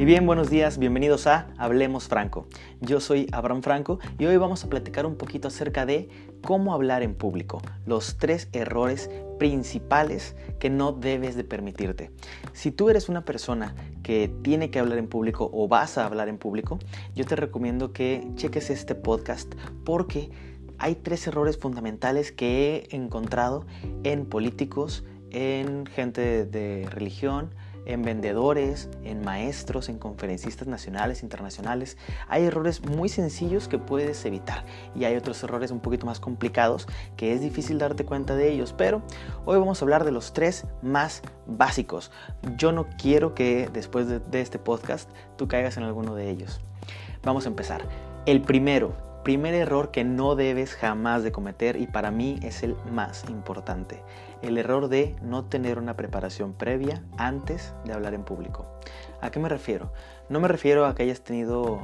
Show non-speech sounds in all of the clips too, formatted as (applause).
Y bien, buenos días, bienvenidos a Hablemos Franco. Yo soy Abraham Franco y hoy vamos a platicar un poquito acerca de cómo hablar en público, los tres errores principales que no debes de permitirte. Si tú eres una persona que tiene que hablar en público o vas a hablar en público, yo te recomiendo que cheques este podcast porque hay tres errores fundamentales que he encontrado en políticos, en gente de religión, en vendedores, en maestros, en conferencistas nacionales, internacionales. Hay errores muy sencillos que puedes evitar y hay otros errores un poquito más complicados que es difícil darte cuenta de ellos, pero hoy vamos a hablar de los tres más básicos. Yo no quiero que después de, este podcast tú caigas en alguno de ellos. Vamos a empezar. El primero, primer error que no debes jamás de cometer y para mí es el más importante el error de no tener una preparación previa antes de hablar en público. ¿A qué me refiero? No me refiero a que hayas tenido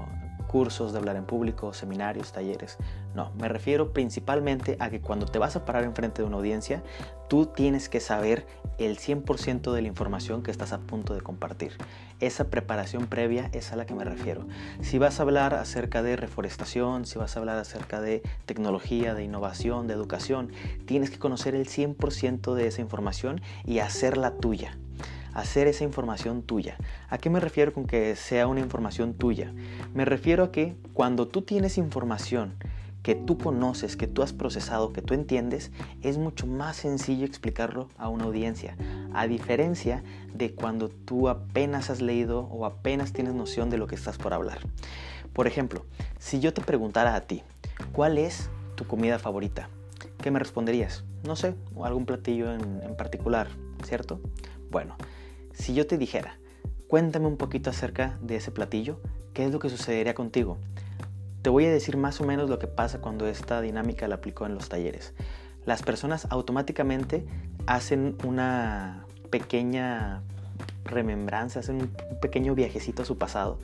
cursos de hablar en público, seminarios, talleres. No, me refiero principalmente a que cuando te vas a parar enfrente de una audiencia, tú tienes que saber el 100% de la información que estás a punto de compartir. Esa preparación previa es a la que me refiero. Si vas a hablar acerca de reforestación, si vas a hablar acerca de tecnología, de innovación, de educación, tienes que conocer el 100% de esa información y hacerla tuya hacer esa información tuya. ¿A qué me refiero con que sea una información tuya? Me refiero a que cuando tú tienes información que tú conoces, que tú has procesado, que tú entiendes, es mucho más sencillo explicarlo a una audiencia, a diferencia de cuando tú apenas has leído o apenas tienes noción de lo que estás por hablar. Por ejemplo, si yo te preguntara a ti, ¿cuál es tu comida favorita? ¿Qué me responderías? No sé, algún platillo en, en particular, ¿cierto? Bueno, si yo te dijera, cuéntame un poquito acerca de ese platillo, ¿qué es lo que sucedería contigo? Te voy a decir más o menos lo que pasa cuando esta dinámica la aplicó en los talleres. Las personas automáticamente hacen una pequeña remembranza, hacen un pequeño viajecito a su pasado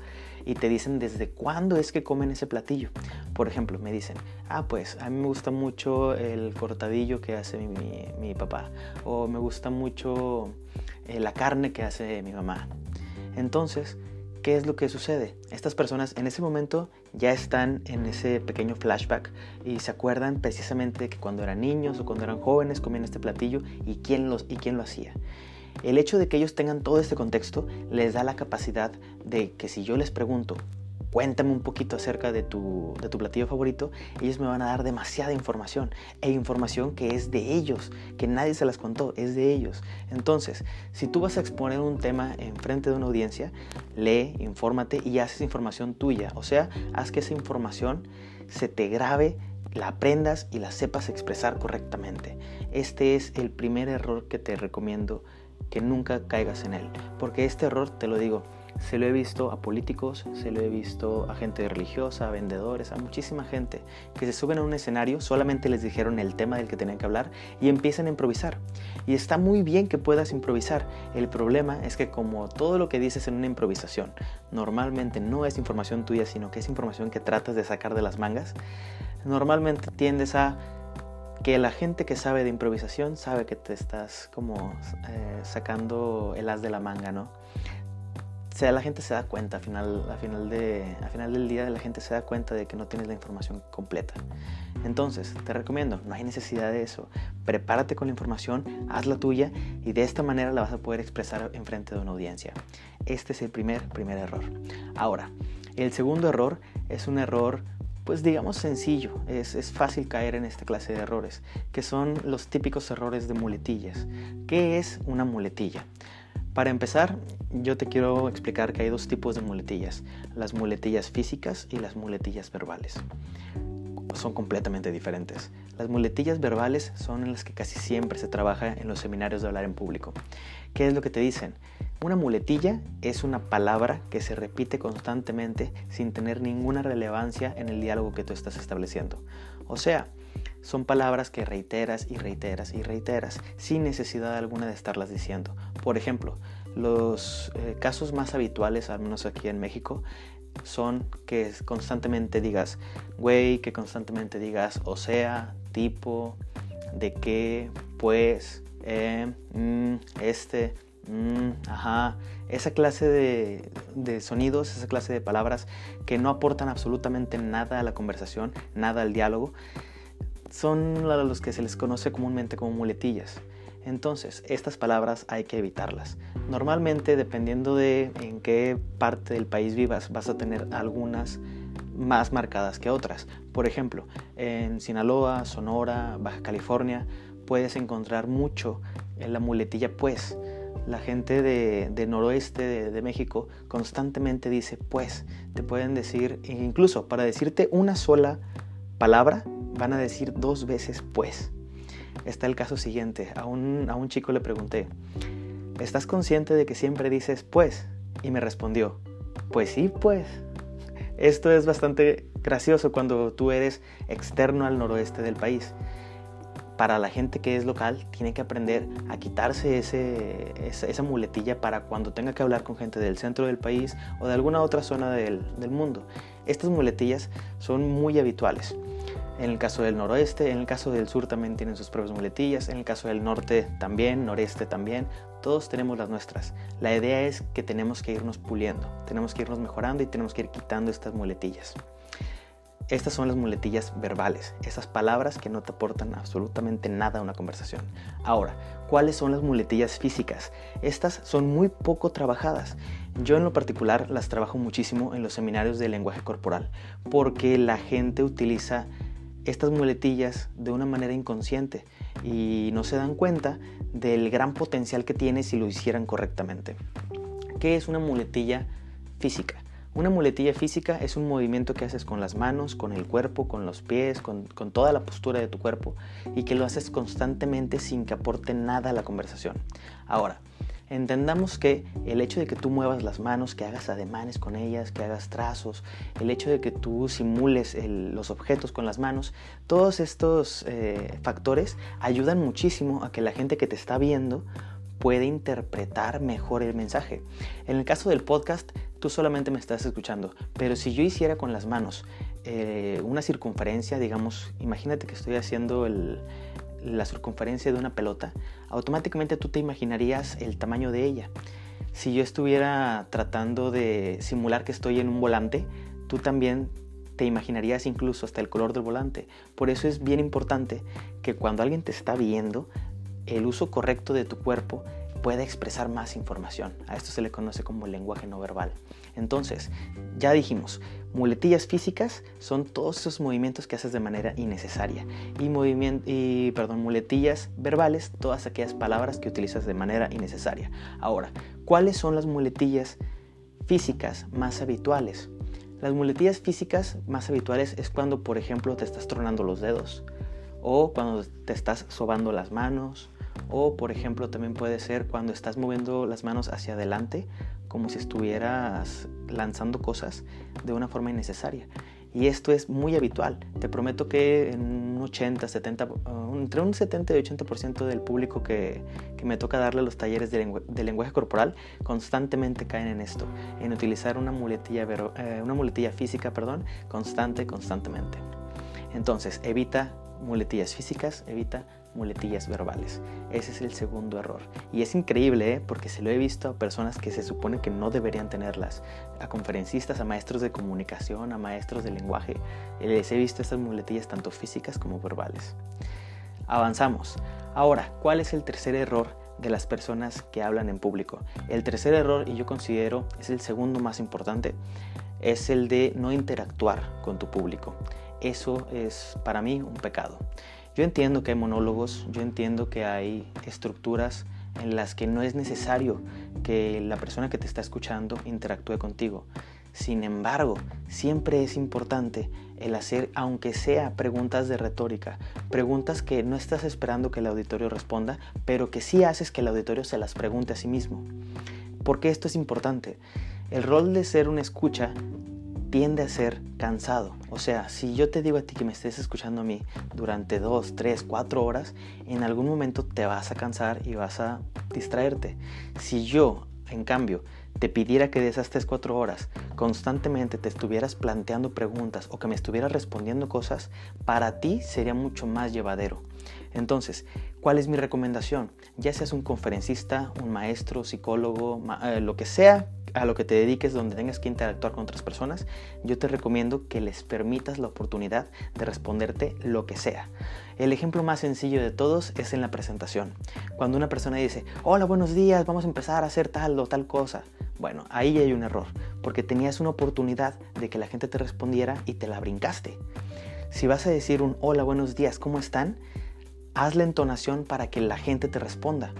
y te dicen desde cuándo es que comen ese platillo. Por ejemplo, me dicen, ah, pues a mí me gusta mucho el cortadillo que hace mi, papá o me gusta mucho eh, la carne que hace mi mamá. Entonces, ¿qué es lo que sucede? Estas personas en ese momento ya están en ese pequeño flashback y se acuerdan precisamente que cuando eran niños o cuando eran jóvenes comían este platillo y quién, los, y quién lo hacía. El hecho de que ellos tengan todo este contexto les da la capacidad de que si yo les pregunto, cuéntame un poquito acerca de tu, de tu platillo favorito, ellos me van a dar demasiada información e información que es de ellos, que nadie se las contó, es de ellos. Entonces, si tú vas a exponer un tema en frente de una audiencia, lee, infórmate y haz esa información tuya, o sea, haz que esa información se te grabe la aprendas y la sepas expresar correctamente. Este es el primer error que te recomiendo que nunca caigas en él, porque este error, te lo digo, se lo he visto a políticos, se lo he visto a gente religiosa, a vendedores, a muchísima gente que se suben a un escenario, solamente les dijeron el tema del que tenían que hablar y empiezan a improvisar. Y está muy bien que puedas improvisar. El problema es que como todo lo que dices en una improvisación normalmente no es información tuya, sino que es información que tratas de sacar de las mangas, normalmente tiendes a que la gente que sabe de improvisación sabe que te estás como eh, sacando el as de la manga, ¿no? sea, la gente se da cuenta, al final, al, final de, al final del día la gente se da cuenta de que no tienes la información completa. Entonces, te recomiendo, no hay necesidad de eso. Prepárate con la información, hazla tuya y de esta manera la vas a poder expresar en frente de una audiencia. Este es el primer, primer error. Ahora, el segundo error es un error pues digamos sencillo, es, es, fácil caer en esta clase de errores, que son los típicos errores de muletillas. ¿Qué es una muletilla? Para empezar, yo te quiero explicar que hay dos tipos de muletillas, las muletillas físicas y las muletillas verbales. Son completamente diferentes. Las muletillas verbales son en las que casi siempre se trabaja en los seminarios de hablar en público. ¿Qué es lo que te dicen? Una muletilla es una palabra que se repite constantemente sin tener ninguna relevancia en el diálogo que tú estás estableciendo. O sea, son palabras que reiteras y reiteras y reiteras sin necesidad alguna de estarlas diciendo. Por ejemplo, los eh, casos más habituales, al menos aquí en México, son que constantemente digas güey, que constantemente digas o sea, tipo, de qué, pues, eh, mm, este, Mm, ajá, esa clase de, de, sonidos, esa clase de palabras que no aportan absolutamente nada a la conversación, nada al diálogo, son los que se les conoce comúnmente como muletillas. Entonces, estas palabras hay que evitarlas. Normalmente, dependiendo de en qué parte del país vivas, vas a tener algunas más marcadas que otras. Por ejemplo, en Sinaloa, Sonora, Baja California, puedes encontrar mucho en la muletilla pues. La gente de, noroeste de, de, México constantemente dice pues. Te pueden decir, incluso para decirte una sola palabra, van a decir dos veces pues. Está el caso siguiente. A un, a un chico le pregunté, ¿estás consciente de que siempre dices pues? Y me respondió, pues sí, pues. Esto es bastante gracioso cuando tú eres externo al noroeste del país. Para la gente que es local, tiene que aprender a quitarse ese, esa, muletilla para cuando tenga que hablar con gente del centro del país o de alguna otra zona del, del mundo. Estas muletillas son muy habituales. En el caso del noroeste, en el caso del sur también tienen sus propias muletillas, en el caso del norte también, noreste también, todos tenemos las nuestras. La idea es que tenemos que irnos puliendo, tenemos que irnos mejorando y tenemos que ir quitando estas muletillas. Estas son las muletillas verbales, esas palabras que no te aportan absolutamente nada a una conversación. Ahora, ¿cuáles son las muletillas físicas? Estas son muy poco trabajadas. Yo en lo particular las trabajo muchísimo en los seminarios de lenguaje corporal, porque la gente utiliza estas muletillas de una manera inconsciente y no se dan cuenta del gran potencial que tiene si lo hicieran correctamente. ¿Qué es una muletilla física? Una muletilla física es un movimiento que haces con las manos, con el cuerpo, con los pies, con, toda la postura de tu cuerpo y que lo haces constantemente sin que aporte nada a la conversación. Ahora, entendamos que el hecho de que tú muevas las manos, que hagas ademanes con ellas, que hagas trazos, el hecho de que tú simules los objetos con las manos, todos estos eh, factores ayudan muchísimo a que la gente que te está viendo puede interpretar mejor el mensaje. En el caso del podcast, tú solamente me estás escuchando, pero si yo hiciera con las manos eh, una circunferencia, digamos, imagínate que estoy haciendo la circunferencia de una pelota, automáticamente tú te imaginarías el tamaño de ella. Si yo estuviera tratando de simular que estoy en un volante, tú también te imaginarías incluso hasta el color del volante. Por eso es bien importante que cuando alguien te está viendo, el uso correcto de tu cuerpo pueda expresar más información. A esto se le conoce como lenguaje no verbal. Entonces, ya dijimos, muletillas físicas son todos esos movimientos que haces de manera innecesaria. Y, y perdón, muletillas verbales, todas aquellas palabras que utilizas de manera innecesaria. Ahora, ¿cuáles son las muletillas físicas más habituales? Las muletillas físicas más habituales es cuando, por ejemplo, te estás tronando los dedos o cuando te estás sobando las manos o, por ejemplo, también puede ser cuando estás moviendo las manos hacia adelante como si estuvieras lanzando cosas de una forma innecesaria. Y esto es muy habitual. Te prometo que en un 80, 70, uh, entre un 70 y 80% del público que, que, me toca darle los talleres de, lenguaje corporal constantemente caen en esto, en utilizar una muletilla, eh, una muletilla física perdón, constante, constantemente. Entonces, evita muletillas físicas, evita muletillas verbales. Ese es el segundo error. Y es increíble ¿eh? porque se lo he visto a personas que se supone que no deberían tenerlas. A conferencistas, a maestros de comunicación, a maestros de lenguaje. Les he visto estas muletillas tanto físicas como verbales. Avanzamos. Ahora, ¿cuál es el tercer error de las personas que hablan en público? El tercer error, y yo considero es el segundo más importante, es el de no interactuar con tu público. Eso es para mí un pecado. Yo entiendo que hay monólogos, yo entiendo que hay estructuras en las que no es necesario que la persona que te está escuchando interactúe contigo. Sin embargo, siempre es importante el hacer, aunque sea preguntas de retórica, preguntas que no estás esperando que el auditorio responda, pero que sí haces que el auditorio se las pregunte a sí mismo. ¿Por qué esto es importante? El rol de ser una escucha tiende a ser cansado. O sea, si yo te digo a ti que me estés escuchando a mí durante dos, tres, cuatro horas, en algún momento te vas a cansar y vas a distraerte. Si yo en cambio, te pidiera que de esas 3-4 horas constantemente te estuvieras planteando preguntas o que me estuvieras respondiendo cosas, para ti sería mucho más llevadero. Entonces, ¿cuál es mi recomendación? Ya seas un conferencista, un maestro, psicólogo, eh, lo que sea a lo que te dediques donde tengas que interactuar con otras personas, yo te recomiendo que les permitas la oportunidad de responderte lo que sea. El ejemplo más sencillo de todos es en la presentación. Cuando una persona dice, hola, buenos días, vamos a empezar a hacer tal o tal cosa. Bueno, ahí hay un error, porque tenías una oportunidad de que la gente te respondiera y te la brincaste. Si vas a decir un hola, buenos días, ¿cómo están? Haz la entonación para que la gente te responda.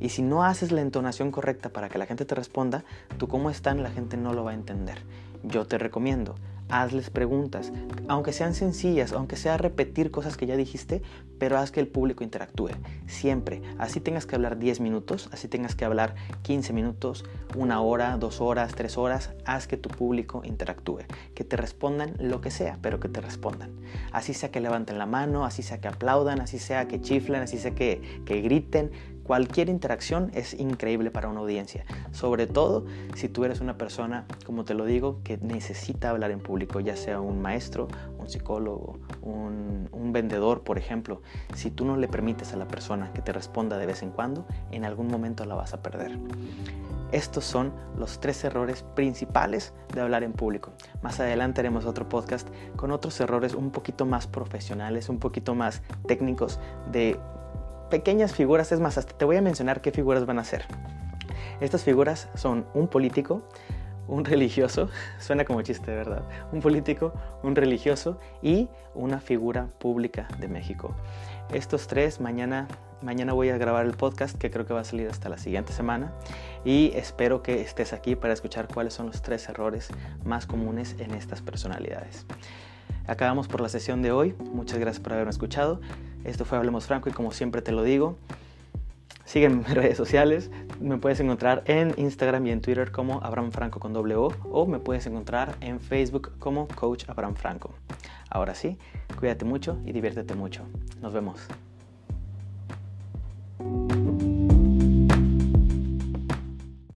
Y si no haces la entonación correcta para que la gente te responda, tú cómo están la gente no lo va a entender. Yo te recomiendo, hazles preguntas, aunque sean sencillas, aunque sea repetir cosas que ya dijiste, pero haz que el público interactúe. Siempre, así tengas que hablar 10 minutos, así tengas que hablar 15 minutos, una hora, dos horas, tres horas, haz que tu público interactúe, que te respondan lo que sea, pero que te respondan. Así sea que levanten la mano, así sea que aplaudan, así sea que chiflen, así sea que, que griten, Cualquier interacción es increíble para una audiencia, sobre todo si tú eres una persona, como te lo digo, que necesita hablar en público, ya sea un maestro, un psicólogo, un, vendedor, por ejemplo. Si tú no le permites a la persona que te responda de vez en cuando, en algún momento la vas a perder. Estos son los tres errores principales de hablar en público. Más adelante haremos otro podcast con otros errores un poquito más profesionales, un poquito más técnicos de pequeñas figuras, es más, hasta te voy a mencionar qué figuras van a ser. Estas figuras son un político, un religioso, (laughs) suena como chiste, ¿verdad? Un político, un religioso y una figura pública de México. Estos tres, mañana, mañana voy a grabar el podcast que creo que va a salir hasta la siguiente semana y espero que estés aquí para escuchar cuáles son los tres errores más comunes en estas personalidades. Acabamos por la sesión de hoy. Muchas gracias por haberme escuchado. Esto fue Hablemos Franco y como siempre te lo digo, sígueme en mis (laughs) redes sociales. Me puedes encontrar en Instagram y en Twitter como Abraham Franco con doble O o me puedes encontrar en Facebook como Coach Abraham Franco. Ahora sí, cuídate mucho y diviértete mucho. Nos vemos.